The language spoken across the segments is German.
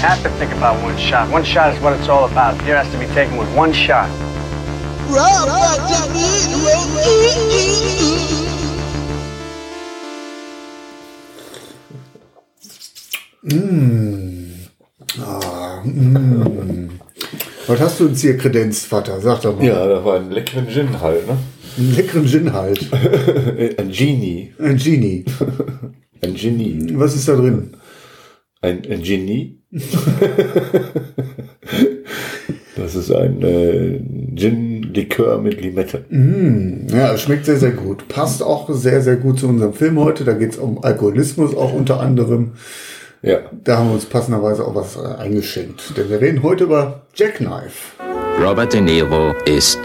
Have to think about one shot. One shot is what it's all about. Here has to be taken with one shot. Ah, mm. Was hast du uns hier kredenzt, Vater? Sag doch mal. Ja, da war ein leckeren Gin halt, ne? Einen leckeren Gin halt. ein Genie. Ein Genie. Ein Genie. Was ist da drin? Ein, ein Genie? das ist ein äh, Gin-Likör mit Limette. Ja, es schmeckt sehr, sehr gut. Passt auch sehr, sehr gut zu unserem Film heute. Da geht es um Alkoholismus auch unter anderem. Ja. Da haben wir uns passenderweise auch was äh, eingeschenkt. Denn wir reden heute über Jackknife. Robert De Niro ist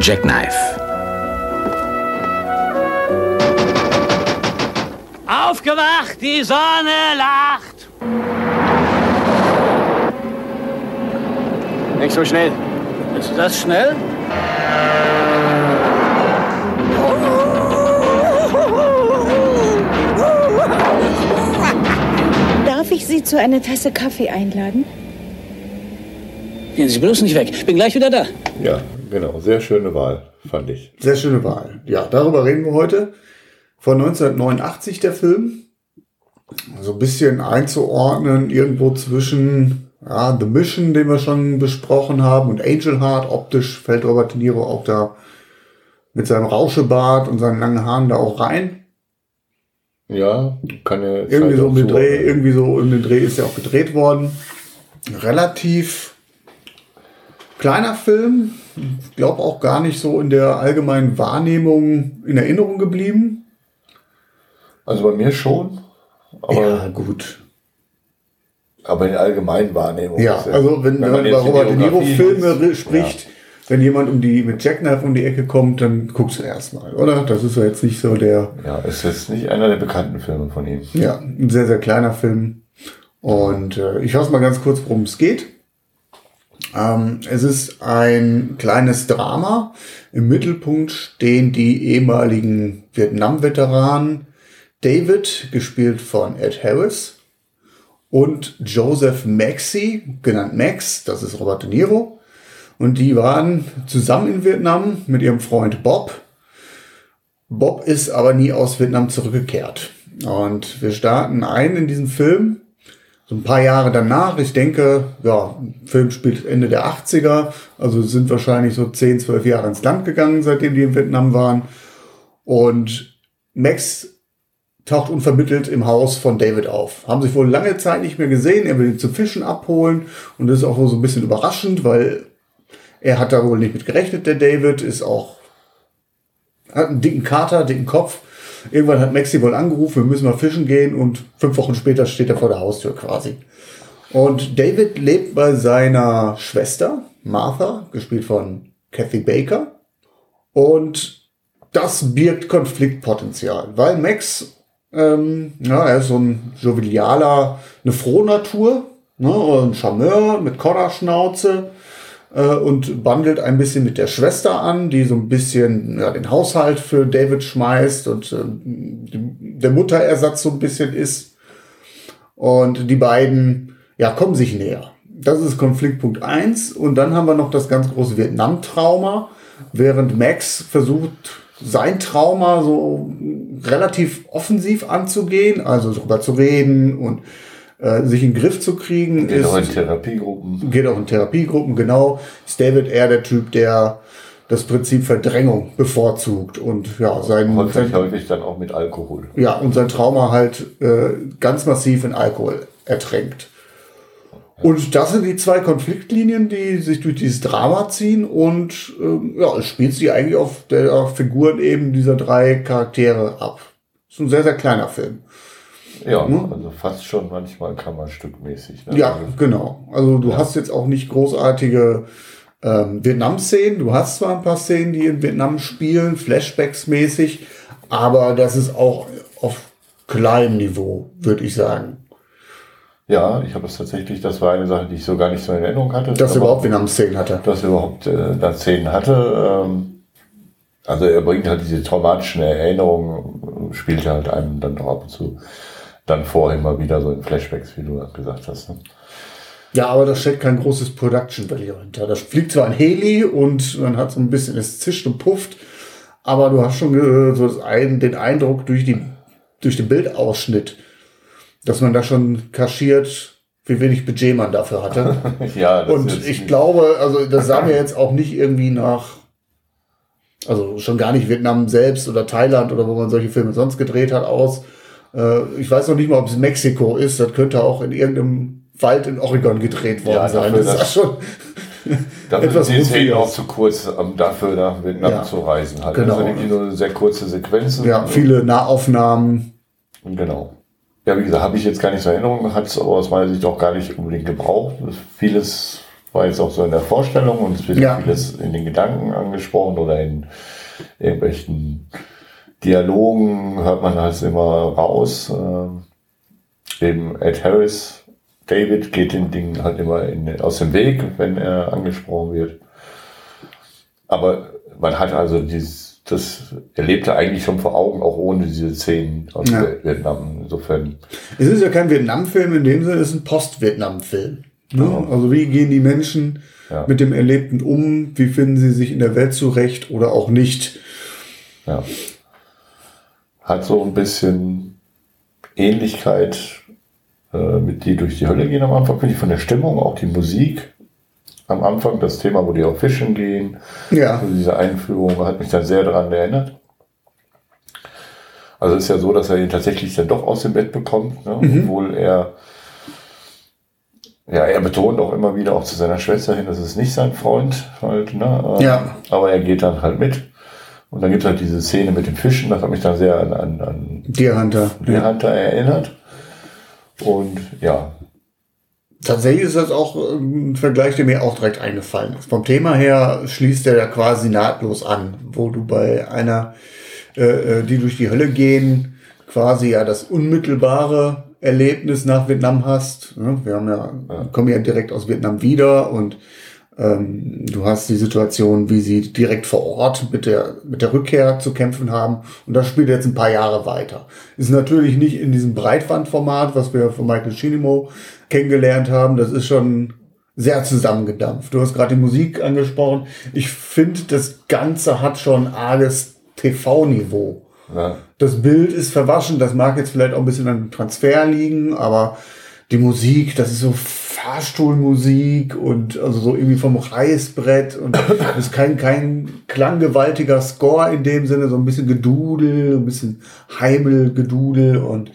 Jackknife. Aufgewacht, die Sonne lacht. Nicht so schnell. Ist das schnell? Darf ich Sie zu einer Tasse Kaffee einladen? Gehen Sie bloß nicht weg. Bin gleich wieder da. Ja, genau. Sehr schöne Wahl, fand ich. Sehr schöne Wahl. Ja, darüber reden wir heute. Von 1989 der Film. So ein bisschen einzuordnen, irgendwo zwischen ja, The Mission, den wir schon besprochen haben, und Angel Heart. Optisch fällt Robert De Niro auch da mit seinem Rauschebart und seinen langen Haaren da auch rein. Ja, keine Irgendwie Zeit so um den Dreh, irgendwie so um den Dreh ist er auch gedreht worden. Relativ kleiner Film. Ich glaube auch gar nicht so in der allgemeinen Wahrnehmung in Erinnerung geblieben. Also bei mir schon. Aber, gut. Aber in allgemeinen Wahrnehmung. Ja, ist also wenn, wenn man über Robert De Niro Filme liest, spricht, wenn jemand um die mit Jackknife um die Ecke kommt, dann guckst du erstmal, oder? Das ist ja jetzt nicht so der Ja, ja, ist jetzt nicht einer der bekannten Filme von ihm. Ja, ein sehr, sehr kleiner Film. Und äh, ich fasse mal ganz kurz, worum es geht. Ähm, es ist ein kleines Drama. Im Mittelpunkt stehen die ehemaligen Vietnam-Veteranen David, gespielt von Ed Harris, und Joseph Maxey, genannt Max, das ist Robert De Niro. Und die waren zusammen in Vietnam mit ihrem Freund Bob. Bob ist aber nie aus Vietnam zurückgekehrt. Und wir starten ein in diesen Film, so ein paar Jahre danach. Ich denke, ja, Film spielt Ende der 80er, also sind wahrscheinlich so 10, 12 Jahre ins Land gegangen, seitdem die in Vietnam waren. Und Max taucht unvermittelt im Haus von David auf. Haben sich wohl lange Zeit nicht mehr gesehen. Er will ihn zum Fischen abholen und das ist auch so ein bisschen überraschend, weil er hat da wohl nicht mit gerechnet, der David, ist auch, hat einen dicken Kater, dicken Kopf. Irgendwann hat Maxi wohl angerufen, wir müssen mal fischen gehen und fünf Wochen später steht er vor der Haustür quasi. Und David lebt bei seiner Schwester, Martha, gespielt von Kathy Baker. Und das birgt Konfliktpotenzial, weil Max, ähm, ja, er ist so ein jovialer, eine Frohnatur, ne, ein Charmeur mit Kodderschnauze äh, und bandelt ein bisschen mit der Schwester an, die so ein bisschen ja, den Haushalt für David schmeißt und äh, der Mutterersatz so ein bisschen ist. Und die beiden ja, kommen sich näher. Das ist Konfliktpunkt eins Und dann haben wir noch das ganz große Vietnam-Trauma, während Max versucht, sein Trauma so relativ offensiv anzugehen, also darüber zu reden und äh, sich in den Griff zu kriegen. Geht ist, auch in Therapiegruppen. geht auch in Therapiegruppen, genau. Ist David eher der Typ, der das Prinzip Verdrängung bevorzugt und ja, sein, Häufig, sein, häufig dann auch mit Alkohol. ja, und sein Trauma halt äh, ganz massiv in Alkohol ertränkt. Und das sind die zwei Konfliktlinien, die sich durch dieses Drama ziehen und ähm, ja, es spielt sich eigentlich auf der Figuren eben dieser drei Charaktere ab. Ist ein sehr, sehr kleiner Film. Ja, Ne? also fast schon manchmal kammerstückmäßig. Ne? Ja, Also, genau. Also du hast jetzt auch nicht großartige ähm, Vietnam-Szenen. Du hast zwar ein paar Szenen, die in Vietnam spielen, Flashbacks-mäßig, aber das ist auch auf kleinem Niveau, würde ich sagen. Ja, ich habe es tatsächlich, das war eine Sache, die ich so gar nicht so in Erinnerung hatte. Dass er überhaupt Vietnam-Szenen hatte. dass er überhaupt äh, da Szenen hatte. Ähm, also er bringt halt diese traumatischen Erinnerungen, spielt halt einem dann auch ab und zu dann vor immer wieder so in Flashbacks, wie du gesagt hast. Ne? Ja, aber da steckt kein großes Production Value hinter. Da fliegt zwar ein Heli und man hat so ein bisschen, es zischt und pufft, aber du hast schon äh, so den Eindruck durch, die, durch den Bildausschnitt, dass man da schon kaschiert, wie wenig Budget man dafür hatte. Ja, das Und ich glaube, also das sah mir jetzt auch nicht irgendwie nach, also schon gar nicht Vietnam selbst oder Thailand oder wo man solche Filme sonst gedreht hat aus. Äh, ich weiß noch nicht mal, ob es Mexiko ist. Das könnte auch in irgendeinem Wald in Oregon gedreht worden Ja, sein. dafür, Das ist schon Dafür etwas sind die Szenen auch zu kurz, um dafür nach Vietnam Ja. zu reisen. Halt. Genau. Das sind irgendwie nur sehr kurze Sequenzen. ja, viele Nahaufnahmen. Genau. Ja, wie gesagt, habe ich jetzt gar nicht so in Erinnerung, hat es aber aus meiner Sicht auch gar nicht unbedingt gebraucht. Vieles war jetzt auch so in der Vorstellung und es wird Ja. vieles in den Gedanken angesprochen oder in irgendwelchen Dialogen hört man halt immer raus. Ähm, eben Ed Harris, David geht den Dingen halt immer in, aus dem Weg, wenn er angesprochen wird. Aber man hat also dieses, das erlebte eigentlich schon vor Augen, auch ohne diese Szenen aus Ja. Vietnam. Insofern, Es ist ja kein Vietnam-Film in dem Sinne, es ist ein Post-Vietnam-Film. Ne? Also wie gehen die Menschen Ja. mit dem Erlebten um? Wie finden sie sich in der Welt zurecht oder auch nicht? ja. Hat so ein bisschen Ähnlichkeit äh, mit die durch die Hölle gehen am Anfang, finde ich von der Stimmung, auch die Musik. Am Anfang das Thema, wo die auf Fischen gehen, Ja. Also diese Einführung hat mich dann sehr daran erinnert. Also es ist ja so, dass er ihn tatsächlich dann doch aus dem Bett bekommt, ne? obwohl er, ja, er betont auch immer wieder auch zu seiner Schwester hin, das ist nicht sein Freund halt, ne? Ähm, Ja. Aber er geht dann halt mit. Und dann gibt es halt diese Szene mit dem Fischen, das hat mich dann sehr an, an, an Deer Hunter. Deer Hunter erinnert. Und ja, Tatsächlich ist das auch ähm, ein Vergleich, der mir auch direkt eingefallen ist. Vom Thema her schließt er ja quasi nahtlos an, wo du bei einer, äh, äh, die durch die Hölle gehen, quasi ja das unmittelbare Erlebnis nach Vietnam hast. Ne? Wir haben ja, kommen ja direkt aus Vietnam wieder und ähm, du hast die Situation, wie sie direkt vor Ort mit der, mit der Rückkehr zu kämpfen haben. Und das spielt jetzt ein paar Jahre weiter. Ist natürlich nicht in diesem Breitbandformat, was wir von Michael Chinimo kennengelernt haben. Das ist schon sehr zusammengedampft. Du hast gerade die Musik angesprochen. Ich finde, das Ganze hat schon arges TV-Niveau. ja, Das Bild ist verwaschen, das mag jetzt vielleicht auch ein bisschen an Transfer liegen, aber die Musik, das ist so Fahrstuhlmusik und also so irgendwie vom Reißbrett und das ist kein, kein klanggewaltiger Score in dem Sinne, so ein bisschen Gedudel, ein bisschen Heimelgedudel und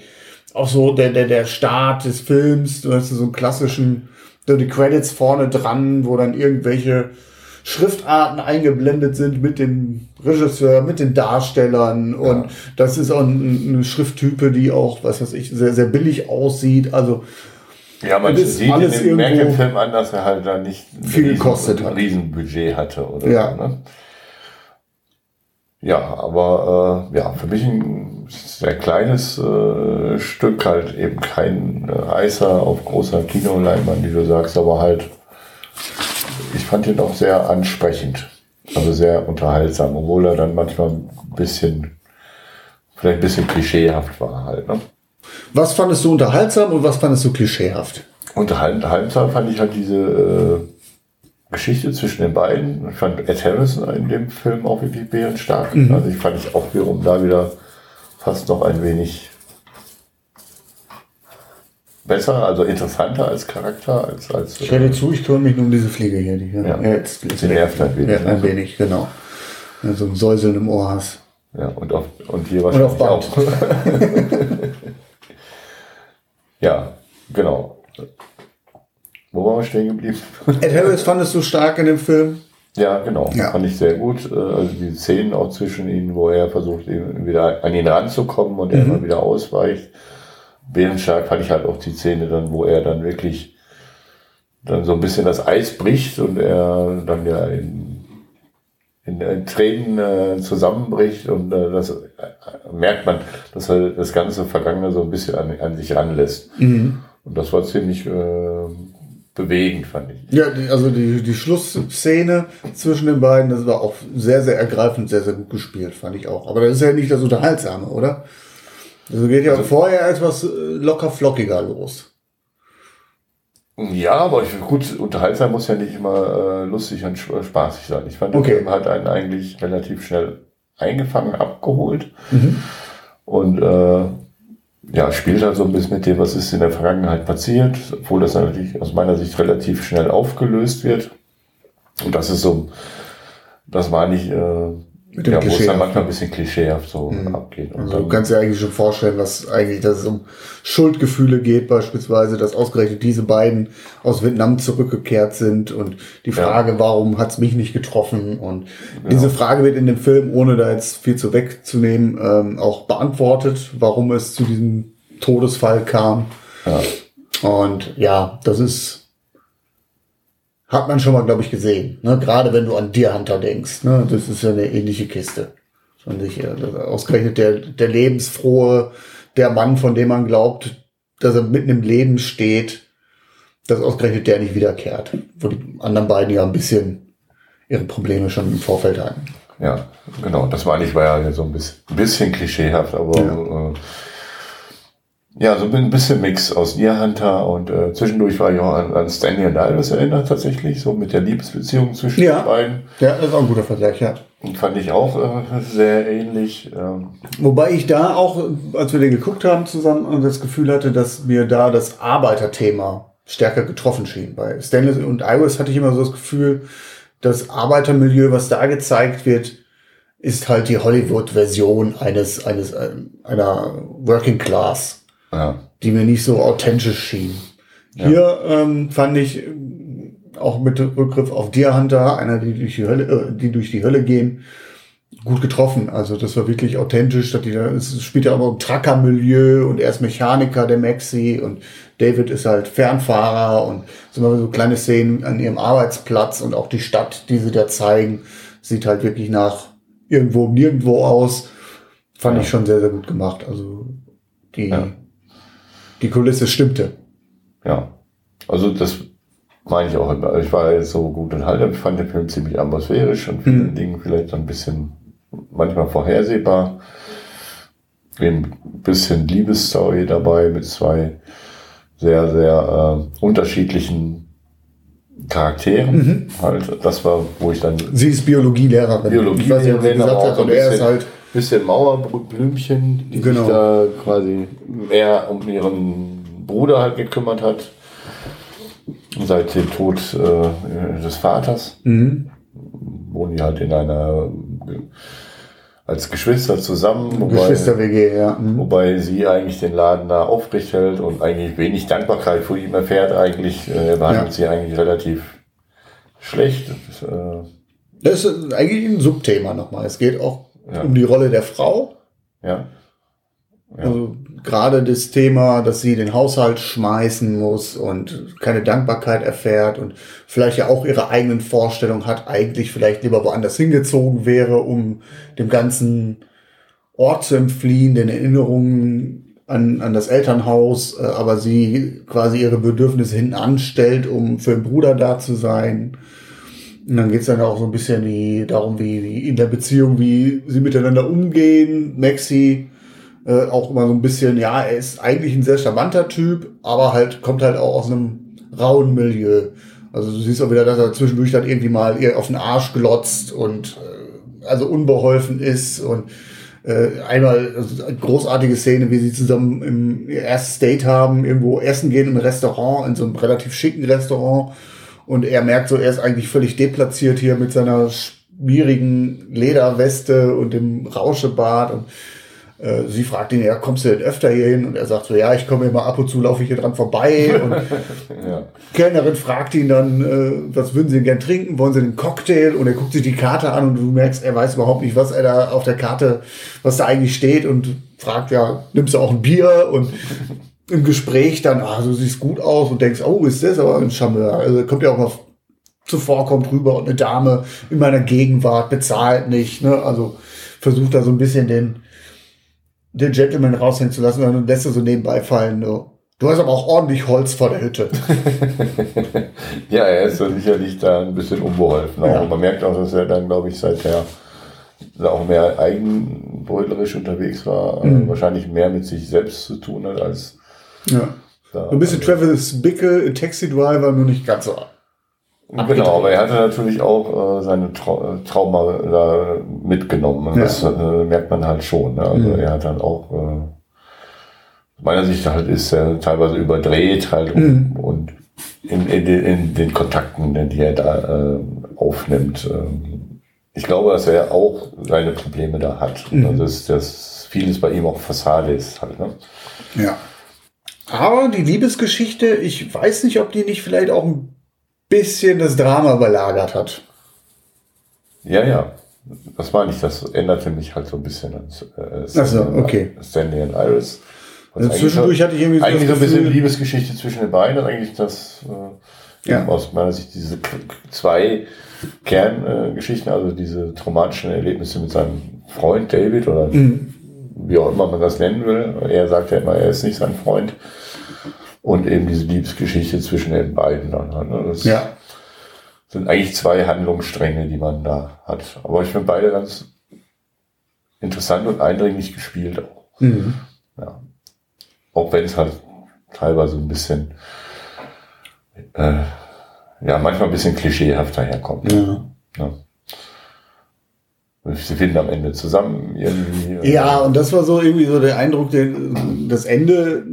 auch so der, der, der Start des Films, du hast so einen klassischen, so die Credits vorne dran, wo dann irgendwelche Schriftarten eingeblendet sind mit dem Regisseur, mit den Darstellern und das ist auch ein- eine Schrifttype, die auch, was weiß ich, sehr, sehr billig aussieht. Also Ja, man Das sieht in alles dem irgendwo Merkel-Film an, dass er halt da nicht ein viel riesen- gekostet ein. Riesenbudget hatte oder Ja. so. Ne? Ja, aber äh, ja, für mich ein sehr kleines äh, Stück, halt eben kein äh, Reißer auf großer Kinoleinwand, wie du sagst, aber halt, ich fand ihn auch sehr ansprechend, also sehr unterhaltsam, obwohl er dann manchmal ein bisschen, vielleicht ein bisschen klischeehaft war halt. Ne? Was fandest du unterhaltsam und was fandest du klischeehaft? Unterhaltsam fand ich halt diese äh, Geschichte zwischen den beiden. Ich fand Ed Harris in dem Film auch wirklich bärenstark. Mhm. Also ich fand ich auch wiederum da wieder fast noch ein wenig besser, also interessanter als Charakter, als, als Ich höre zu, ich kümmere mich nur um diese Fliege hier. Die hier Ja. jetzt ist Sie nervt ein wenig, Ja, ein ne? wenig, genau. Ja, so ein Säuseln im Ohr hast. ja, und, auf, und hier Und auf wahrscheinlich Band. auch. ja, genau. Wir stehen geblieben? Ed Harris fandest du stark in dem Film? Ja, genau. Ja. Fand ich sehr gut. Äh, Also die Szenen auch zwischen ihnen, wo er versucht, eben wieder an ihn ranzukommen und er Mhm. immer wieder ausweicht. bärenstark fand ich halt auch die Szene dann, wo er dann wirklich dann so ein bisschen das Eis bricht und er dann ja in, in, in Tränen äh, zusammenbricht und äh, das äh, merkt man, dass er das ganze Vergangene so ein bisschen an, an sich ranlässt. Mhm. Und das war ziemlich äh, bewegend, fand ich. Ja, die, also die, die Schlussszene zwischen den beiden, das war auch sehr, sehr ergreifend, sehr, sehr gut gespielt, fand ich auch. Aber das ist ja nicht das Unterhaltsame, oder? Also geht ja vorher etwas äh, locker flockiger los. Ja, aber ich, gut, unterhaltsam muss ja nicht immer äh, lustig und sp- spaßig sein. Ich fand, Okay. der Film hat einen eigentlich relativ schnell eingefangen, abgeholt Mhm. und äh, ja, spielt halt so ein bisschen mit dem, was ist in der Vergangenheit passiert, obwohl das natürlich aus meiner Sicht relativ schnell aufgelöst wird. Und das ist so, das war nicht, äh, Mit dem ja, wo es dann manchmal ein bisschen klischeehaft so Mhm. abgeht. Und Also du kannst dir eigentlich schon vorstellen, was eigentlich, dass es um Schuldgefühle geht, beispielsweise, dass ausgerechnet diese beiden aus Vietnam zurückgekehrt sind und die Frage, warum hat's mich nicht getroffen? Und diese Frage wird in dem Film, ohne da jetzt viel zu wegzunehmen, ähm, auch beantwortet, warum es zu diesem Todesfall kam. Ja. Und ja, das ist hat man schon mal, glaube ich, gesehen. Ne? Gerade wenn du an Deer Hunter denkst. Ne? Das ist ja eine ähnliche Kiste. Und sich, äh, ausgerechnet der, der lebensfrohe, der Mann, von dem man glaubt, dass er mitten im Leben steht, dass ausgerechnet der nicht wiederkehrt. Wo die anderen beiden ja ein bisschen ihre Probleme schon im Vorfeld hatten. Ja, genau. Das war nicht, war ja so ein bisschen, bisschen klischeehaft, aber ja. Äh, ja, so ein bisschen Mix aus Deer Hunter und äh, zwischendurch war ich auch an, an Stanley und Iris erinnert tatsächlich, so mit der Liebesbeziehung zwischen Ja. den beiden. Ja, das ist auch ein guter Vergleich, ja. Und fand ich auch äh, sehr ähnlich. Ähm, Wobei ich da auch, als wir den geguckt haben zusammen, das Gefühl hatte, dass mir da das Arbeiterthema stärker getroffen schien. Bei Stanley und Iris hatte ich immer so das Gefühl, das Arbeitermilieu, was da gezeigt wird, ist halt die Hollywood-Version eines, eines, ähm, einer Working Class, ja. die mir nicht so authentisch schien. Hier ähm, fand ich ähm, auch mit Rückgriff auf Deer Hunter, einer, die durch die Hölle, äh, die durch die Hölle gehen, gut getroffen. Also das war wirklich authentisch. Dass die da, es spielt ja aber im Trucker-Milieu und er ist Mechaniker, der Maxi und David ist halt Fernfahrer und so kleine Szenen an ihrem Arbeitsplatz und auch die Stadt, die sie da zeigen, sieht halt wirklich nach irgendwo nirgendwo aus. Fand ich schon sehr, sehr gut gemacht. Also die, Ja. Die Kulisse stimmte. Ja. Also das meine ich auch immer. Ich war jetzt so gut unterhalten. Ich fand den Film ziemlich atmosphärisch und viele Hm. Dinge vielleicht ein bisschen manchmal vorhersehbar. Ein bisschen Liebesstory dabei mit zwei sehr, sehr äh, unterschiedlichen Charakteren. Mhm. Halt, das war, wo ich dann Sie ist Biologielehrerin. Biologie Ich weiß nicht, ob sie reden, aber auch so ein und er ist bisschen, halt bisschen Mauerblümchen, die Genau. sich da quasi mehr um ihren Bruder halt gekümmert hat. Seit dem Tod äh, des Vaters Mhm. wohnen die halt in einer als Geschwister zusammen, wobei, Geschwister-WG, ja. Mhm. wobei sie eigentlich den Laden da aufrecht hält und eigentlich wenig Dankbarkeit vor ihm erfährt. Eigentlich äh, er behandelt Ja. sie eigentlich relativ schlecht. Das, äh, Das ist eigentlich ein Subthema nochmal. Es geht auch Ja. um die Rolle der Frau. ja. Ja. Also gerade das Thema, dass sie den Haushalt schmeißen muss und keine Dankbarkeit erfährt und vielleicht ja auch ihre eigenen Vorstellungen hat, eigentlich vielleicht lieber woanders hingezogen wäre, um dem ganzen Ort zu entfliehen, den Erinnerungen an, an das Elternhaus, äh, aber sie quasi ihre Bedürfnisse hinten anstellt, um für den Bruder da zu sein. Und dann geht's dann auch so ein bisschen wie, darum, wie, wie in der Beziehung, wie sie miteinander umgehen. Maxi äh, auch immer so ein bisschen, ja, er ist eigentlich ein sehr charmanter Typ, aber halt kommt halt auch aus einem rauen Milieu. Also du siehst auch wieder, dass er zwischendurch dann irgendwie mal ihr auf den Arsch glotzt und äh, also unbeholfen ist und äh, einmal also eine großartige Szene, wie sie zusammen im erstes Date haben, irgendwo essen gehen im Restaurant, in so einem relativ schicken Restaurant und er merkt so, er ist eigentlich völlig deplatziert hier mit seiner schmierigen Lederweste und dem Rauschebart und äh, sie fragt ihn, ja, kommst du denn öfter hier hin? Und er sagt so, ja, ich komme immer ab und zu, laufe ich hier dran vorbei. Und ja. Kellnerin fragt ihn dann, äh, was würden Sie denn gern trinken? Wollen Sie einen Cocktail? Und er guckt sich die Karte an und du merkst, er weiß überhaupt nicht, was er da auf der Karte, was da eigentlich steht und fragt, ja, nimmst du auch ein Bier? Und im Gespräch dann, ah, du siehst gut aus und denkst, oh, ist das aber ein Charmeur. Also kommt ja auch mal zuvorkommt rüber und eine Dame in meiner Gegenwart bezahlt nicht, ne? Also versucht da so ein bisschen den, den Gentleman raushängen zu lassen, dann lässt er so nebenbei fallen, ne? Du hast aber auch ordentlich Holz vor der Hütte. ja, er ist so sicherlich da ein bisschen unbeholfen. Ja. Man merkt auch, dass er dann, glaube ich, seither auch mehr eigenbrötlerisch unterwegs war. Mhm. Äh, Wahrscheinlich mehr mit sich selbst zu tun hat als Ja. da. So ein bisschen Travis Bickle Taxi Driver, nur nicht ganz so. Genau, aber er hatte natürlich auch äh, seine Trau äh, Trauma da mitgenommen. Und Ja. Das äh, merkt man halt schon. Ne? Also Mhm. er hat dann auch, äh, meiner Sicht halt ist er teilweise überdreht halt Mhm. und in, in, den, in den Kontakten, die er da äh, aufnimmt. Ähm, ich glaube, dass er auch seine Probleme da hat. Mhm. Also dass, dass vieles bei ihm auch Fassade ist halt. Ne? Ja. Aber die Liebesgeschichte, ich weiß nicht, ob die nicht vielleicht auch ein bisschen das Drama überlagert hat. Ja, ja. Das meine ich, das änderte mich halt so ein bisschen an äh, Ach so, okay. Stanley Iris. Also zwischendurch hatte ich irgendwie so eigentlich so ein bisschen Liebesgeschichte zwischen den beiden und eigentlich das äh, Ja. aus meiner Sicht diese zwei Kerngeschichten, äh, also diese traumatischen Erlebnisse mit seinem Freund David oder Mhm. wie auch immer man das nennen will. Er sagt ja immer, er ist nicht sein Freund. Und eben diese Liebesgeschichte zwischen den beiden dann. halt, Ne? Das Ja. sind eigentlich zwei Handlungsstränge, die man da hat. Aber ich finde beide ganz interessant und eindringlich gespielt auch. Mhm. Ja. Auch wenn es halt teilweise ein bisschen, äh, ja, manchmal ein bisschen klischeehaft daherkommt. Ja. Ja. Sie finden am Ende zusammen irgendwie. Ja, und das war so irgendwie so der Eindruck, der, das Ende,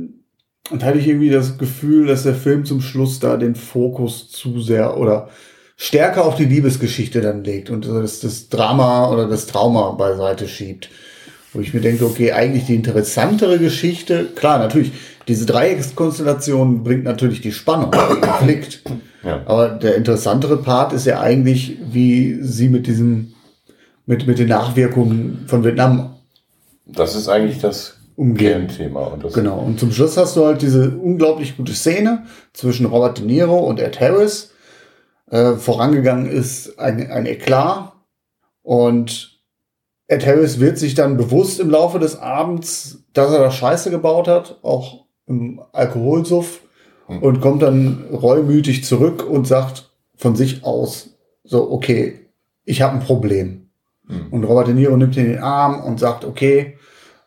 und hatte ich irgendwie das Gefühl, dass der Film zum Schluss da den Fokus zu sehr oder stärker auf die Liebesgeschichte dann legt und das, das Drama oder das Trauma beiseite schiebt. Wo ich mir denke, okay, eigentlich die interessantere Geschichte, klar, natürlich, diese Dreieckskonstellation bringt natürlich die Spannung, den Konflikt. Ja. Aber der interessantere Part ist ja eigentlich, wie sie mit diesem, mit, mit den Nachwirkungen von Vietnam Das ist eigentlich das umgehen. Kernthema. Und das Genau. Und zum Schluss hast du halt diese unglaublich gute Szene zwischen Robert De Niro und Ed Harris. Äh, vorangegangen ist ein, ein Eklat. Und Ed Harris wird sich dann bewusst im Laufe des Abends, dass er da Scheiße gebaut hat, auch im Alkoholsuff, und kommt dann reumütig zurück und sagt von sich aus, so, okay, ich habe ein Problem. Und Robert De Niro nimmt ihn in den Arm und sagt, okay,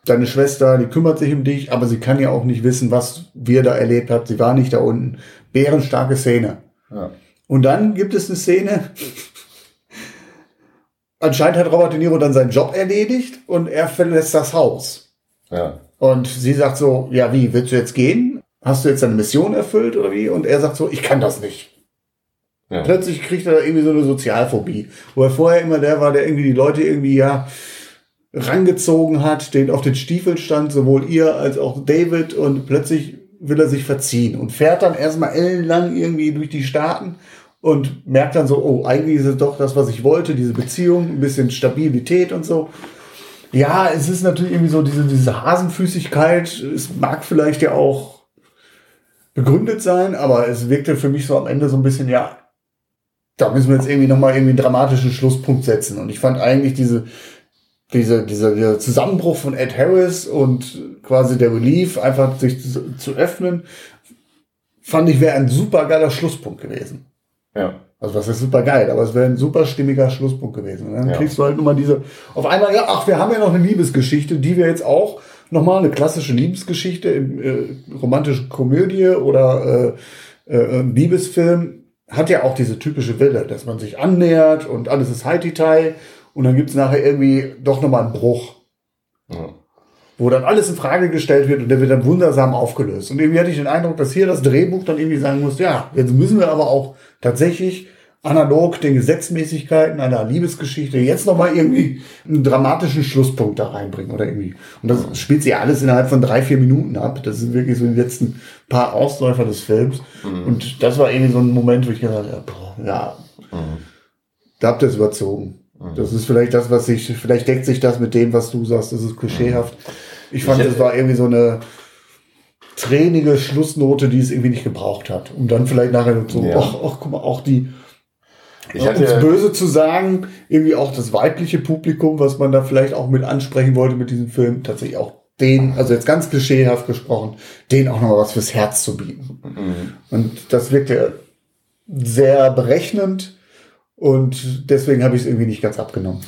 deine Schwester, die kümmert sich um dich, aber sie kann ja auch nicht wissen, was wir da erlebt hat. Sie war nicht da unten. Bärenstarke Szene. Ja. Und dann gibt es eine Szene. Anscheinend hat Robert De Niro dann seinen Job erledigt und er verlässt das Haus. Ja. Und sie sagt so, ja, wie, willst du jetzt gehen? Hast du jetzt deine Mission erfüllt oder wie? Und er sagt so, ich kann das nicht. Ja. Plötzlich kriegt er irgendwie so eine Sozialphobie. Wo er vorher immer der war, der irgendwie die Leute irgendwie ja rangezogen hat, den auf den Stiefeln stand, sowohl ihr als auch David und plötzlich will er sich verziehen und fährt dann erstmal ellenlang irgendwie durch die Staaten und merkt dann so, oh, eigentlich ist es doch das, was ich wollte, diese Beziehung, ein bisschen Stabilität und so. Ja, es ist natürlich irgendwie so diese, diese Hasenfüßigkeit, es mag vielleicht ja auch begründet sein, aber es wirkte für mich so am Ende so ein bisschen, ja, da müssen wir jetzt irgendwie nochmal irgendwie einen dramatischen Schlusspunkt setzen. Und ich fand eigentlich diese, diese, dieser, dieser Zusammenbruch von Ed Harris und quasi der Relief, einfach sich zu, zu öffnen, fand ich wäre ein super geiler Schlusspunkt gewesen. Ja. Also was ist super geil, aber es wäre ein super stimmiger Schlusspunkt gewesen. Und dann Ja. kriegst du halt nur mal diese, auf einmal, ja, ach, wir haben ja noch eine Liebesgeschichte, die wir jetzt auch nochmal eine klassische Liebesgeschichte äh, romantischen Komödie oder äh, äh, Liebesfilm hat ja auch diese typische Wille, dass man sich annähert und alles ist High-Detail und dann gibt's nachher irgendwie doch nochmal einen Bruch Ja. wo dann alles in Frage gestellt wird und der wird dann wundersam aufgelöst. Und irgendwie hatte ich den Eindruck, dass hier das Drehbuch dann irgendwie sagen muss, ja, jetzt müssen wir aber auch tatsächlich analog den Gesetzmäßigkeiten einer Liebesgeschichte jetzt nochmal irgendwie einen dramatischen Schlusspunkt da reinbringen oder irgendwie. Und das spielt sich alles innerhalb von drei, vier Minuten ab. Das sind wirklich so die letzten paar Ausläufer des Films. Und das war irgendwie so ein Moment, wo ich gesagt habe, boah, ja, da habt ihr es überzogen. Das ist vielleicht das, was sich, vielleicht deckt sich das mit dem, was du sagst, das ist klischeehaft. Ich fand, es war irgendwie so eine, tränige Schlussnote, die es irgendwie nicht gebraucht hat. Um dann vielleicht nachher so, Ja. ach, ach, guck mal, auch die, Ich um es hatte, böse zu sagen, irgendwie auch das weibliche Publikum, was man da vielleicht auch mit ansprechen wollte mit diesem Film, tatsächlich auch den, also jetzt ganz klischeehaft gesprochen, denen auch noch was fürs Herz zu bieten. Und das wirkte sehr berechnend und deswegen habe ich es irgendwie nicht ganz abgenommen.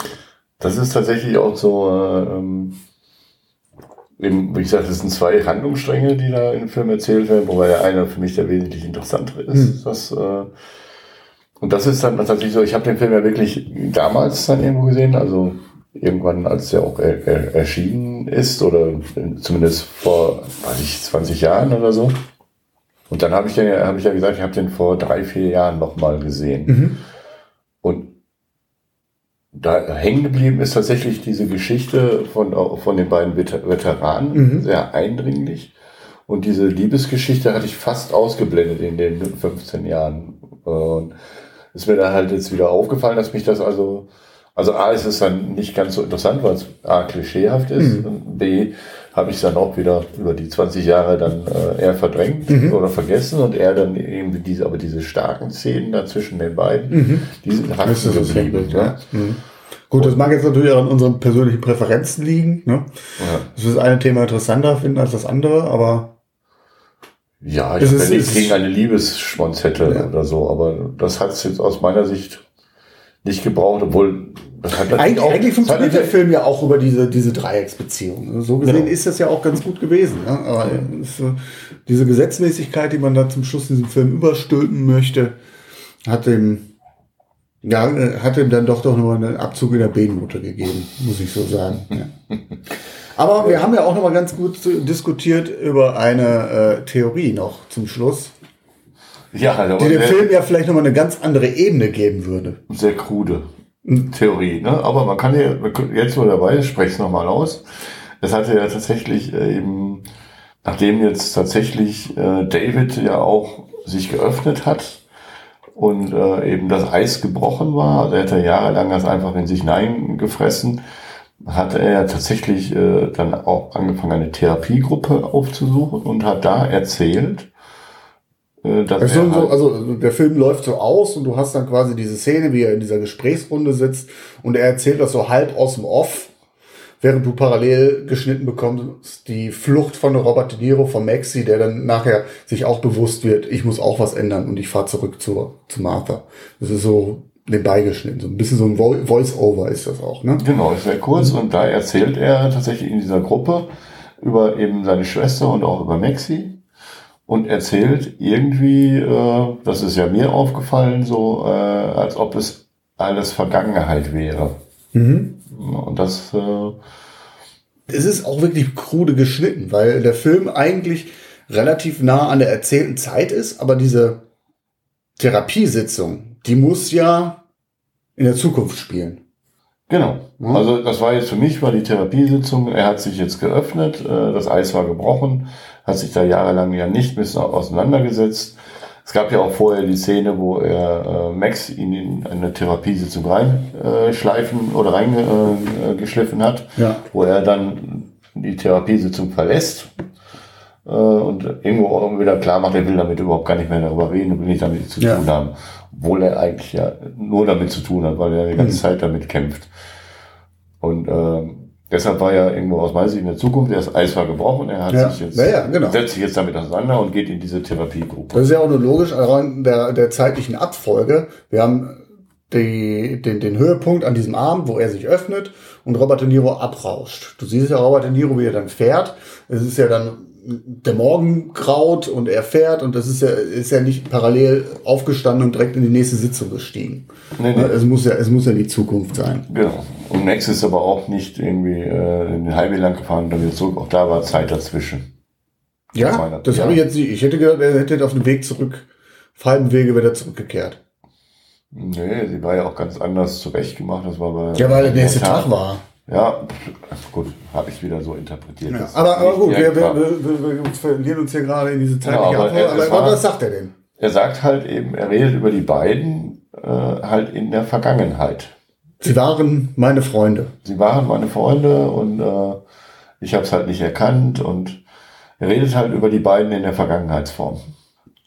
das ist tatsächlich auch so, äh, ähm, eben, wie gesagt, es sind zwei Handlungsstränge, die da im Film erzählt werden, wobei der eine für mich der wesentlich interessantere ist. Das, äh, und das ist dann tatsächlich so, ich habe den Film ja wirklich damals dann irgendwo gesehen, also irgendwann, als der auch er, er, erschienen ist, oder zumindest vor, weiß ich, 20 Jahren oder so. Und dann habe ich, den hab ich ja gesagt, ich habe den vor drei, vier Jahren nochmal gesehen. Und da hängen geblieben ist tatsächlich diese Geschichte von, von den beiden Veter- Veteranen, sehr eindringlich. Und diese Liebesgeschichte hatte ich fast ausgeblendet in den 15 Jahren. Und ist mir dann halt jetzt wieder aufgefallen, dass mich das also, also A, ist es dann nicht ganz so interessant, weil es A, klischeehaft ist und B, habe ich es dann auch wieder über die 20 Jahre dann äh, eher verdrängt oder vergessen und er dann eben diese, aber diese starken Szenen da zwischen den beiden, die sind ist das geblieben. Ja. Mhm. Gut, das mag jetzt natürlich auch an unseren persönlichen Präferenzen liegen. Ne? Ja. Das ist das eine Thema interessanter finden als das andere, aber Ja, ich nichts es gegen eine Liebesschmonzette Ja. oder so, aber das hat es jetzt aus meiner Sicht nicht gebraucht, obwohl das hat natürlich eigentlich, funktioniert der Film ja auch über diese, diese Dreiecksbeziehung. So gesehen Genau. ist das ja auch ganz gut gewesen. Ne? Aber es, äh, diese Gesetzmäßigkeit, die man da zum Schluss in diesem Film überstülpen möchte, hat dem, ja, äh, hat ihm dann doch doch nur einen Abzug in der B-Note gegeben, muss ich so sagen. Ja. Aber wir haben ja auch noch mal ganz gut diskutiert über eine äh, Theorie noch zum Schluss, Ja, aber die dem sehr, Film ja vielleicht noch mal eine ganz andere Ebene geben würde. sehr krude Theorie, ne? Aber man kann ja, jetzt wo dabei ist, spreche es nochmal aus. Es hatte ja tatsächlich äh, eben, nachdem jetzt tatsächlich äh, David ja auch sich geöffnet hat und äh, eben das Eis gebrochen war, also er hat ja jahrelang das einfach in sich hineingefressen, hat er ja tatsächlich äh, dann auch angefangen, eine Therapiegruppe aufzusuchen und hat da erzählt, äh, dass Also, so, halt, also der Film läuft so aus und du hast dann quasi diese Szene, wie er in dieser Gesprächsrunde sitzt und er erzählt das so halb aus dem Off, während du parallel geschnitten bekommst, die Flucht von Robert De Niro, von Maxi, der dann nachher sich auch bewusst wird, ich muss auch was ändern und ich fahre zurück zur, zu Martha. Das ist so nebenbei geschnitten, so ein bisschen so ein Vo- Voice-Over ist das auch, ne? Genau, ist sehr kurz und da erzählt er tatsächlich in dieser Gruppe über eben seine Schwester und auch über Maxi und erzählt irgendwie, äh, das ist ja mir aufgefallen, so äh, als ob es alles Vergangenheit wäre. Und das, äh, es ist auch wirklich krude geschnitten, weil der Film eigentlich relativ nah an der erzählten Zeit ist, aber diese Therapiesitzung, die muss ja in der Zukunft spielen. Genau. Ja. Also das war jetzt für mich war die Therapiesitzung. Er hat sich jetzt geöffnet, äh, das Eis war gebrochen, hat sich da jahrelang ja nicht mit auseinandergesetzt. Es gab ja auch vorher die Szene, wo er äh, Max ihn in eine Therapiesitzung reinschleifen äh, schleifen oder reingeschliffen äh, geschliffen hat, Ja. wo er dann die Therapiesitzung verlässt äh, und irgendwo auch wieder klar macht, er will damit überhaupt gar nicht mehr darüber reden, will nicht damit zu Ja. tun haben. Obwohl er eigentlich ja nur damit zu tun hat, weil er die ganze Hm. Zeit damit kämpft. Und ähm, deshalb war ja irgendwo aus meiner Sicht in der Zukunft, das Eis war gebrochen, er hat Ja. sich jetzt, Ja, ja, genau. setzt sich jetzt damit auseinander und geht in diese Therapiegruppe. Das ist ja auch nur logisch an der, der zeitlichen Abfolge. Wir haben die, den, den Höhepunkt an diesem Abend, wo er sich öffnet und Robert De Niro abrauscht. Du siehst ja Robert De Niro, wie er dann fährt. Es ist ja dann der Morgen graut und er fährt und das ist ja, ist ja nicht parallel aufgestanden und direkt in die nächste Sitzung gestiegen. Nee, nee. Es muss ja, es muss ja die Zukunft sein. Genau. Und Max ist aber auch nicht irgendwie äh, in den Highway lang gefahren und dann wieder zurück. Auch da war Zeit dazwischen. Ja, das ja. habe ich jetzt nicht. Ich hätte gedacht, er hätte auf dem Weg zurück, auf halbem Wege wieder zurückgekehrt. Nee, sie war ja auch ganz anders zurechtgemacht. Das war bei Ja, weil der nächste Tag. Tag war. Ja, gut, habe ich wieder so interpretiert. Ja, aber, aber gut, wir, wir, wir, wir, verlieren uns hier gerade in diese zeitliche Ja, aber er- es aber war- was sagt er denn? Er sagt halt eben, er redet über die beiden äh, halt in der Vergangenheit. Sie waren meine Freunde. Sie waren meine Freunde und äh, ich habe es halt nicht erkannt und er redet halt über die beiden in der Vergangenheitsform.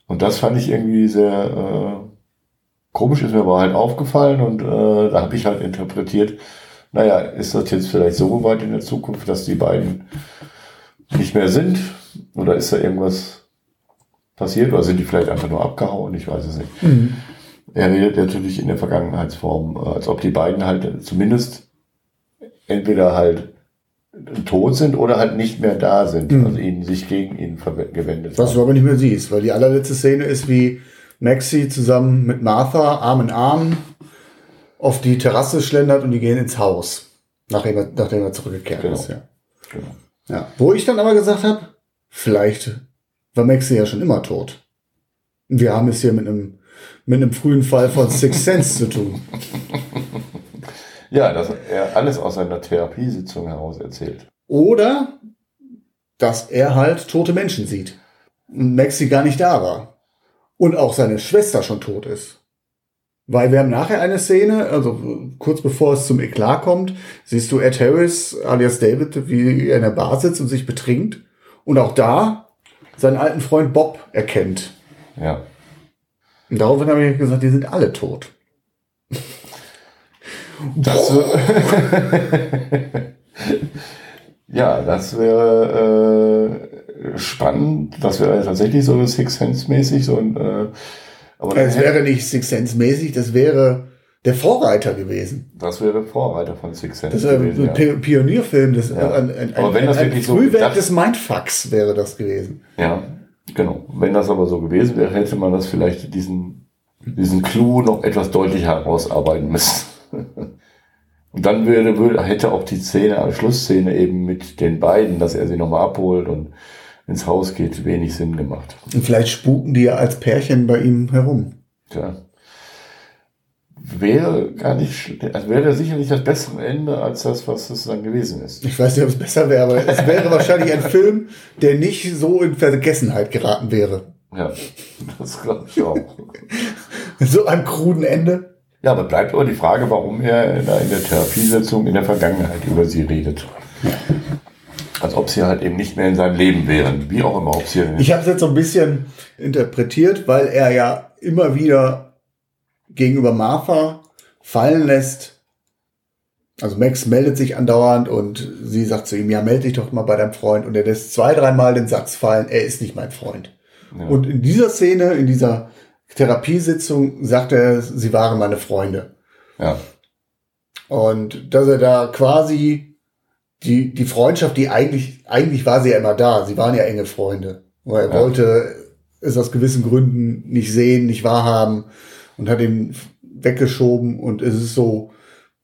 Und das fand ich irgendwie sehr äh, komisch, ist mir aber halt aufgefallen und äh, da habe ich halt interpretiert, naja, ist das jetzt vielleicht so weit in der Zukunft, dass die beiden nicht mehr sind? Oder ist da irgendwas passiert? Oder sind die vielleicht einfach nur abgehauen? Ich weiß es nicht. Er redet natürlich in der Vergangenheitsform, äh, als ob die beiden halt zumindest entweder halt tot sind oder halt nicht mehr da sind, Mhm. also ihnen sich gegen ihn gewendet Was du aber nicht mehr siehst, weil die allerletzte Szene ist, wie Maxi zusammen mit Martha Arm in Arm auf die Terrasse schlendert und die gehen ins Haus, nachdem er, nachdem er zurückgekehrt Genau. ist. Ja. Genau. Ja. Wo ich dann aber gesagt habe, vielleicht war Maxi ja schon immer tot. Wir haben es hier mit einem, mit einem frühen Fall von Six Sense zu tun. Ja, dass er alles aus seiner Therapiesitzung heraus erzählt. Oder dass er halt tote Menschen sieht. Und Maxi gar nicht da war. Und auch seine Schwester schon tot ist. Weil wir haben nachher eine Szene, also kurz bevor es zum Eklat kommt, siehst du Ed Harris alias David, wie er in der Bar sitzt und sich betrinkt. Und auch da seinen alten Freund Bob erkennt. Ja. Und daraufhin habe ich gesagt, die sind alle tot. Das, ja, das wäre äh, spannend. Das wäre tatsächlich so Six Sense mäßig so ein. Äh, aber Es wäre nicht Six Sense mäßig, das wäre der Vorreiter gewesen. das wäre Vorreiter von Six Sense Das ein gewesen. Ja. Pi- Pionierfilm, das Ja. ein, ein, Aber wenn ein, das ein wirklich so Frühwerk gedacht- des Mindfucks wäre das gewesen. ja, genau. Wenn das aber so gewesen wäre, hätte man das vielleicht diesen diesen Clou noch etwas deutlicher herausarbeiten müssen. Und dann würde, würde, hätte auch die Szene, die Schlussszene eben mit den beiden, dass er sie nochmal abholt und ins Haus geht, wenig Sinn gemacht. Und vielleicht spuken die ja als Pärchen bei ihm herum. Tja. Wäre gar nicht, also wäre sicherlich das bessere Ende als das, was es dann gewesen ist. Ich weiß nicht, ob es besser wäre, aber es wäre wahrscheinlich ein Film, der nicht so in Vergessenheit geraten wäre. Ja, das glaube ich auch. So einem kruden Ende. Ja, aber bleibt aber die Frage, warum er da in der Therapiesitzung in der Vergangenheit über sie redet. Als ob sie halt eben nicht mehr in seinem Leben wären. Wie auch immer, ob sie Ich habe es jetzt so ein bisschen interpretiert, weil er ja immer wieder gegenüber Martha fallen lässt. Also Max meldet sich andauernd und sie sagt zu ihm, ja, melde dich doch mal bei deinem Freund. Und er lässt zwei, dreimal den Satz fallen, er ist nicht mein Freund. Ja. Und in dieser Szene, in dieser Therapiesitzung, sagt er, sie waren meine Freunde. ja, Und dass er da quasi die, die Freundschaft, die eigentlich, eigentlich war sie ja immer da. Sie waren ja enge Freunde. Aber er Ja. wollte es aus gewissen Gründen nicht sehen, nicht wahrhaben und hat ihn weggeschoben. Und es ist so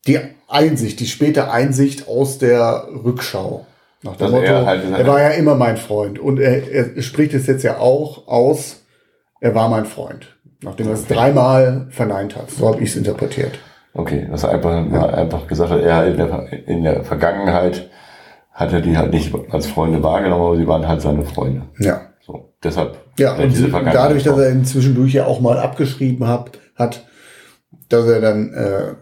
die Einsicht, die späte Einsicht aus der Rückschau. Nach dem Motto, er er, halt- war ja immer mein Freund. Und er, er spricht es jetzt ja auch aus, er war mein Freund. Nachdem er es dreimal verneint hat. So habe ich es interpretiert. Okay. Dass er einfach, mal einfach gesagt hat, er in der, in der Vergangenheit hat er die halt nicht als Freunde wahrgenommen, aber sie waren halt seine Freunde. Ja. So, deshalb. Ja, und dadurch, dass er ihn zwischendurch ja auch mal abgeschrieben hat, hat dass er dann äh,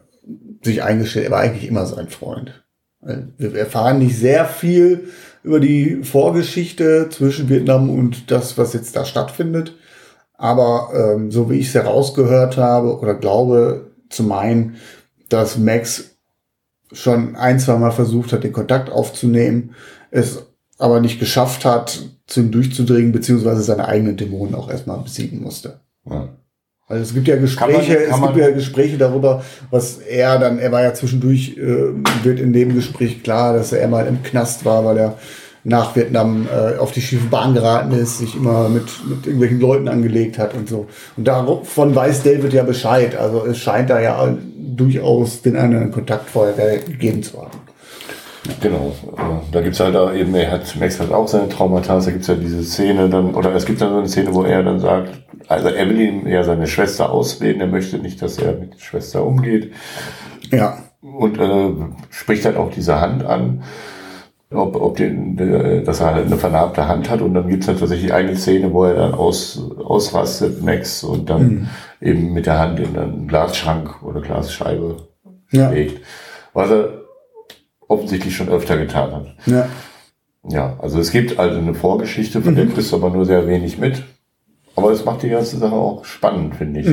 sich eingestellt, er war eigentlich immer sein Freund. Weil Wir erfahren nicht sehr viel über die Vorgeschichte zwischen Vietnam und das, was jetzt da stattfindet. Aber ähm, so wie ich es herausgehört habe oder glaube zu meinen, dass Max schon ein, zwei Mal versucht hat, den Kontakt aufzunehmen, es aber nicht geschafft hat, zu ihm durchzudringen, beziehungsweise seine eigenen Dämonen auch erstmal besiegen musste. Ja. Also es gibt ja Gespräche, Kann man- kann es gibt ja Gespräche darüber, was er dann, er war ja zwischendurch, äh, wird in dem Gespräch klar, dass er mal im Knast war, weil er nach Vietnam äh, auf die schiefe Bahn geraten ist, sich immer mit, mit irgendwelchen Leuten angelegt hat und so. Und davon weiß David ja Bescheid. Also es scheint da ja durchaus den einen Kontakt vorher gegeben zu haben. Genau. äh, Da gibt's halt da eben, er hat, Max hat auch seine Traumata, da gibt's ja diese Szene dann, oder es gibt dann so eine Szene, wo er dann sagt, also er will ihm ja seine Schwester ausreden, er möchte nicht, dass er mit der Schwester umgeht Ja. und äh, spricht halt auch diese Hand an, ob, ob den, äh, dass er halt eine vernarbte Hand hat und dann gibt's halt tatsächlich eine Szene, wo er dann aus, ausrastet, Max, und dann Mhm. eben mit der Hand in einen Glasschrank oder Glasscheibe Ja. legt, was er offensichtlich schon öfter getan hat. Ja. Ja, also es gibt also eine Vorgeschichte, von der kriegst du aber nur sehr wenig mit. Aber es macht die ganze Sache auch spannend, finde ich.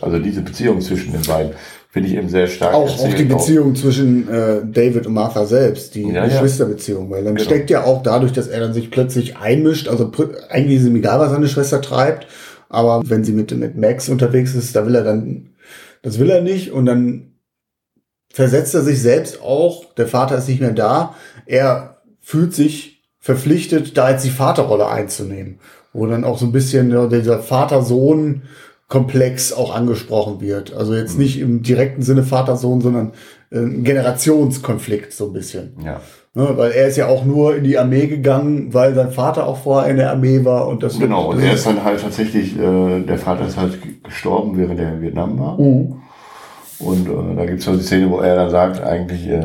Also diese Beziehung zwischen den beiden finde ich eben sehr stark. Auch, auch die Beziehung zwischen äh, David und Martha selbst, die Ja. Geschwisterbeziehung, weil dann Genau. steckt ja auch dadurch, dass er dann sich plötzlich einmischt, also eigentlich ist ihm egal, was seine Schwester treibt, aber wenn sie mit, mit Max unterwegs ist, da will er dann, das will er nicht und dann versetzt er sich selbst auch, der Vater ist nicht mehr da, er fühlt sich verpflichtet, da jetzt die Vaterrolle einzunehmen, wo dann auch so ein bisschen ja, dieser Vater-Sohn Komplex auch angesprochen wird. Also jetzt nicht im direkten Sinne Vater-Sohn, sondern äh, ein Generationskonflikt so ein bisschen. Ja. Ne, weil er ist ja auch nur in die Armee gegangen, weil sein Vater auch vorher in der Armee war und das Genau, und das er ist dann halt tatsächlich, äh, der Vater ist halt gestorben, während er in Vietnam war. Mhm. Und äh, da gibt es so die Szene, wo er dann sagt, eigentlich, äh,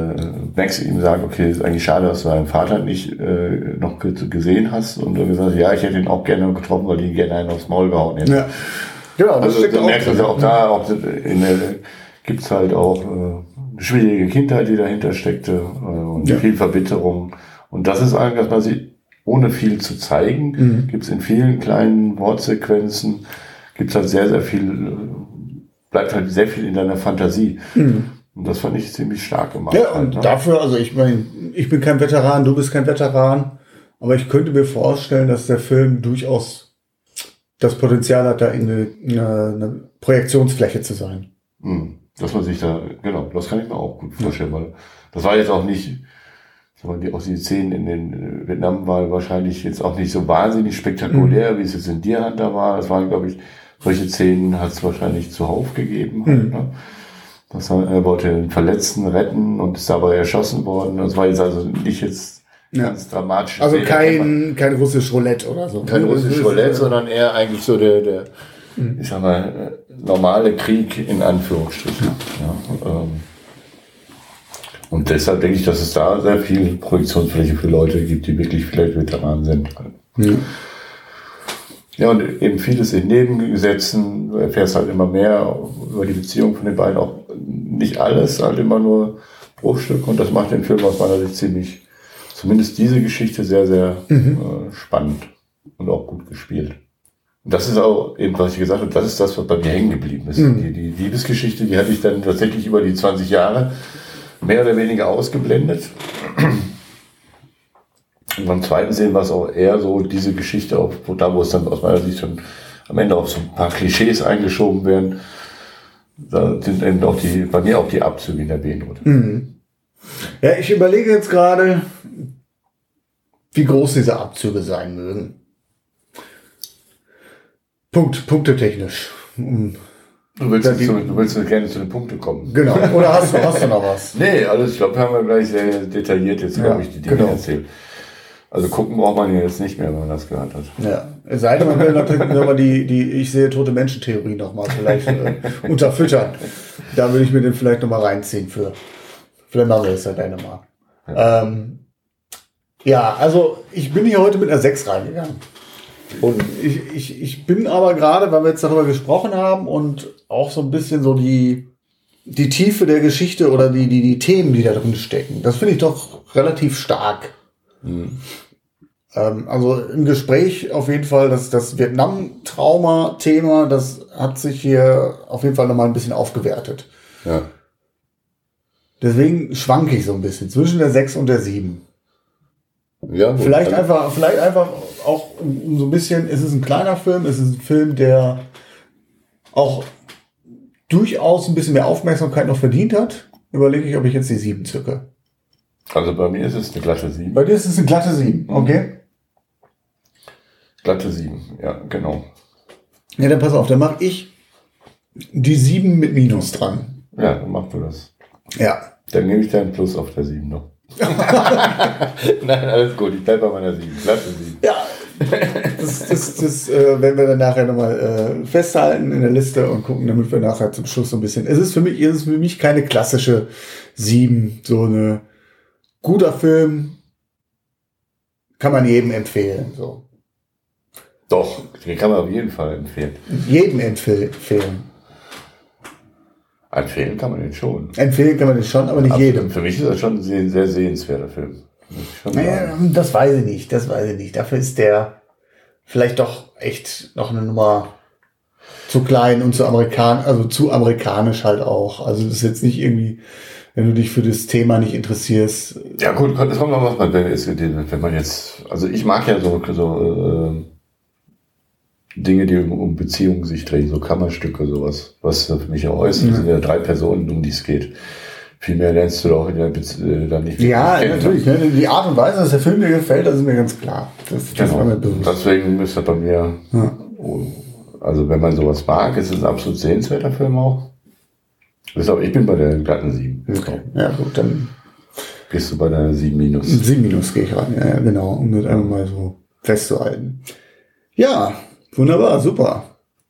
Max ihm sagt, okay, ist eigentlich schade, dass du deinen Vater nicht äh, noch ge- gesehen hast. Und er gesagt, ja, ich hätte ihn auch gerne getroffen, weil ich ihn gerne einen aufs Maul gehauen hätte. Ja. Genau, das Also steckt du auch merkst also auch da, auch in der, gibt's halt auch äh, eine schwierige Kindheit, die dahinter steckte äh, und Ja. viel Verbitterung. Und das ist eigentlich, dass man sie, ohne viel zu zeigen, Mhm. gibt's in vielen kleinen Wortsequenzen, gibt's halt sehr, sehr viel, äh, bleibt halt sehr viel in deiner Fantasie. Und das fand ich ziemlich stark gemacht. Mhm. Ja, halt, und ne? dafür, also ich meine, ich bin kein Veteran, du bist kein Veteran, aber ich könnte mir vorstellen, dass der Film durchaus das Potenzial hat, da in eine, eine, eine Projektionsfläche zu sein. Hm, Dass man sich da, genau, das kann ich mir auch gut vorstellen, weil das war jetzt auch nicht, mal, die, auch die Szenen in den äh, Vietnam war wahrscheinlich jetzt auch nicht so wahnsinnig spektakulär, wie es jetzt in Deer Hunter war. Das waren, glaube ich, solche Szenen hat es wahrscheinlich zuhauf gegeben. Halt, ne? Das er wollte den Verletzten retten und ist dabei erschossen worden. Das war jetzt also nicht jetzt Ja. ganz dramatisch. Also man- kein, kein russisch Roulette oder so. kein russisches Roulette, sondern eher eigentlich so der, der ich sag mal, äh, normale Krieg in Anführungsstrichen. Ja, ähm, und deshalb denke ich, dass es da sehr viel Projektionsfläche für Leute gibt, die wirklich vielleicht Veteranen sind. Ja, und eben vieles in Nebengesetzen, du erfährst halt immer mehr über die Beziehung von den beiden, auch nicht alles, halt immer nur Bruchstück und das macht den Film aus meiner Sicht ziemlich, zumindest diese Geschichte sehr, sehr äh, spannend und auch gut gespielt. Und das ist auch eben, was ich gesagt habe, das ist das, was bei mir hängen geblieben ist. Die, die Liebesgeschichte, die hatte ich dann tatsächlich über die 20 Jahre mehr oder weniger ausgeblendet. Und beim zweiten sehen war es auch eher so diese Geschichte, auch, wo, da wo es dann aus meiner Sicht schon am Ende auch so ein paar Klischees eingeschoben werden. Da sind eben auch die, bei mir auch die Abzüge in der B-Note. Ja, ich überlege jetzt gerade, wie groß diese Abzüge sein mögen. Punkt, punktetechnisch. Hm, Du willst, zu, du willst gerne zu den Punkten kommen. Genau. Oder hast du, hast du noch was? Nee, also ich glaube, haben wir gleich sehr detailliert jetzt, glaube Ja, ich, die Dinge genau. erzählt. Also gucken braucht man ja jetzt nicht mehr, wenn man das gehört hat. Ja. Es sei denn, man will natürlich nochmal die, die Ich sehe tote Menschen-Theorie nochmal vielleicht äh, unterfüttern. Da würde ich mir den vielleicht nochmal reinziehen für. Wir das halt eine mal. Ähm, ja, also ich bin hier heute mit einer 6 reingegangen. Und ich, ich, ich bin aber gerade, weil wir jetzt darüber gesprochen haben und auch so ein bisschen so die, die Tiefe der Geschichte oder die, die, die Themen, die da drin stecken, das finde ich doch relativ stark. Ähm, also im Gespräch auf jeden Fall, das, das Vietnam-Trauma-Thema, das hat sich hier auf jeden Fall nochmal ein bisschen aufgewertet. Ja. Deswegen schwanke ich so ein bisschen zwischen der 6 und der 7. ja gut, Vielleicht einfach, vielleicht einfach auch um, um so ein bisschen, es ist ein kleiner Film, es ist ein Film, der auch durchaus ein bisschen mehr Aufmerksamkeit noch verdient hat. Überlege ich, ob ich jetzt die 7 zücke. Also bei mir ist es eine glatte 7. Bei dir ist es eine glatte 7, okay? Glatte 7, ja, genau. Ja, dann pass auf, dann mache ich die 7 mit Minus dran. Ja, dann mach du das. Ja. Dann nehme ich deinen Plus auf der 7 noch. Nein, alles gut, ich bleibe bei meiner 7. Glatte 7. Ja, das, das, das äh, werden wir dann nachher nochmal äh, festhalten in der Liste und gucken, damit wir nachher zum Schluss so ein bisschen. Es ist für mich, es ist für mich keine klassische 7, so eine guter Film. Kann man jedem empfehlen. So. Doch, den kann man auf jeden Fall empfehlen. Jedem empfehl- empfehlen. Empfehlen kann man den schon. Empfehlen kann man den schon, aber nicht Aber jedem. Für mich ist das schon ein sehr, sehenswerter Film. Schon Naja, das weiß ich nicht, das weiß ich nicht. Dafür ist der vielleicht doch echt noch eine Nummer zu klein und zu amerikanisch, also zu amerikanisch halt auch. Also das ist jetzt nicht irgendwie, wenn du dich für das Thema nicht interessierst. Ja gut, das kommt noch was, wenn, wenn man jetzt, also ich mag ja so, so äh, Dinge, die um, Beziehungen sich drehen, so Kammerstücke, sowas, was für mich auch ist. Das sind ja drei Personen, um die es geht. Viel mehr lernst du doch in der Bezie äh, dann nicht. Ja, kennen. natürlich. Ne? Die Art und Weise, dass der Film mir gefällt, das ist mir ganz klar. Das, das war mir Genau. bewusst. Deswegen müsste bei mir, oh, also wenn man sowas mag, ist es ein absolut sehenswerter Film auch. Ich bin bei der glatten 7. Okay. Ja, gut, dann Bist du bei der 7 minus. 7 Minus gehe ich ran. Ja, ja, genau, um das einfach mal so festzuhalten. Ja, wunderbar, super.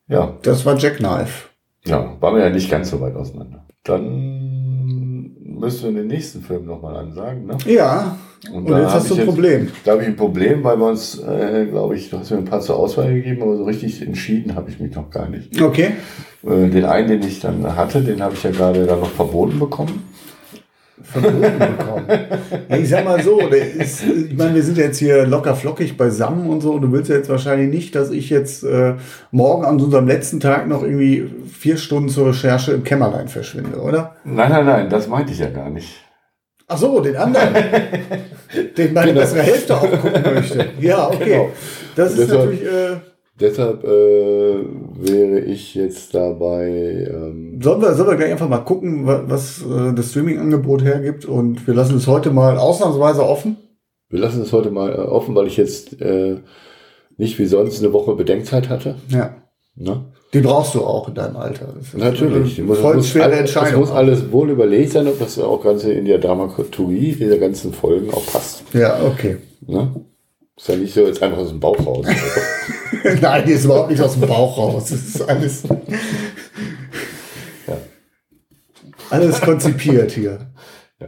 Ja, Das war Jackknife. ja, waren wir ja nicht ganz so weit auseinander. Dann müssen wir den nächsten Film nochmal ansagen, ne? Ja, und, da jetzt hast du ein Problem. Da habe ich ein Problem, weil wir uns, äh, glaube ich, du hast mir ein paar zur Auswahl gegeben, aber so richtig entschieden habe ich mich noch gar nicht. Okay. Äh, den einen, den ich dann hatte, den habe ich ja gerade dann noch verboten bekommen. Verboten bekommen. Ich sag mal so, ist, ich meine, wir sind jetzt hier locker flockig beisammen und so. Und du willst ja jetzt wahrscheinlich nicht, dass ich jetzt äh, morgen an unserem letzten Tag noch irgendwie vier Stunden zur Recherche im Kämmerlein verschwinde, oder? Nein, nein, nein, das meinte ich ja gar nicht. Ach so, den anderen, den meine Genau. bessere Hälfte auch gucken möchte. Ja, okay. Genau. Das ist Deshalb- natürlich. Äh, Deshalb äh, wäre ich jetzt dabei. Ähm, Sollen wir, sollen wir gleich einfach mal gucken, wa- was äh, das Streaming-Angebot hergibt? Und wir lassen es heute mal ausnahmsweise offen. wir lassen es heute mal äh, offen, weil ich jetzt äh, nicht wie sonst eine Woche Bedenkzeit hatte. Ja. Ne? Die brauchst du auch in deinem Alter. Das ist Natürlich. Muss, voll muss, schwere alles, es Entscheidung. muss alles wohl überlegt sein, ob das auch Ganze in der Dramaturgie dieser ganzen Folgen auch passt. Ja, okay. Ne? Ist ja nicht so jetzt einfach aus dem Bauch raus. Nein, die ist überhaupt nicht aus dem Bauch raus. Das ist alles, ja. alles konzipiert hier.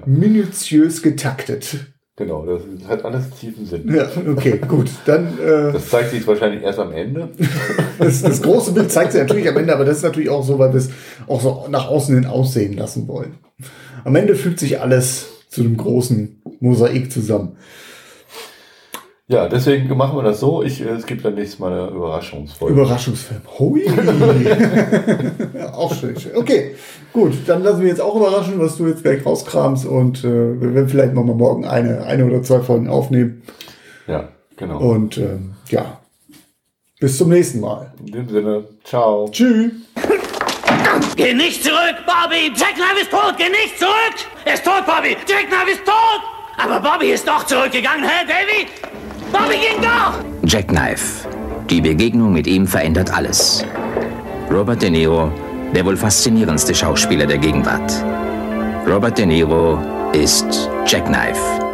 Minutiös getaktet. Genau, das hat alles tiefen Sinn. Ja, okay, gut. Dann äh, Das zeigt sich wahrscheinlich erst am Ende. das, das große Bild zeigt sich natürlich am Ende, aber das ist natürlich auch so, weil wir es auch so nach außen hin aussehen lassen wollen. Am Ende fügt sich alles zu einem großen Mosaik zusammen. Ja, deswegen machen wir das so. Ich, äh, es gibt dann nächstes Mal eine Überraschungsfolge. Überraschungsfilm. Hui. ja, auch schön, schön. Okay, gut. Dann lassen wir jetzt auch überraschen, was du jetzt gleich rauskramst und äh, wir werden vielleicht noch mal morgen eine, eine oder zwei Folgen aufnehmen. ja, genau. Und ähm, ja, bis zum nächsten Mal. In dem Sinne, ciao. Tschüss. Geh nicht zurück, Bobby! Jackknife ist tot! Geh nicht zurück! Er ist tot, Bobby! Jackknife ist tot! Aber Bobby ist doch zurückgegangen, hä, Davy? Bobby! Jackknife. Die Begegnung mit ihm verändert alles. Robert De Niro, der wohl faszinierendste Schauspieler der Gegenwart. Robert De Niro ist Jackknife.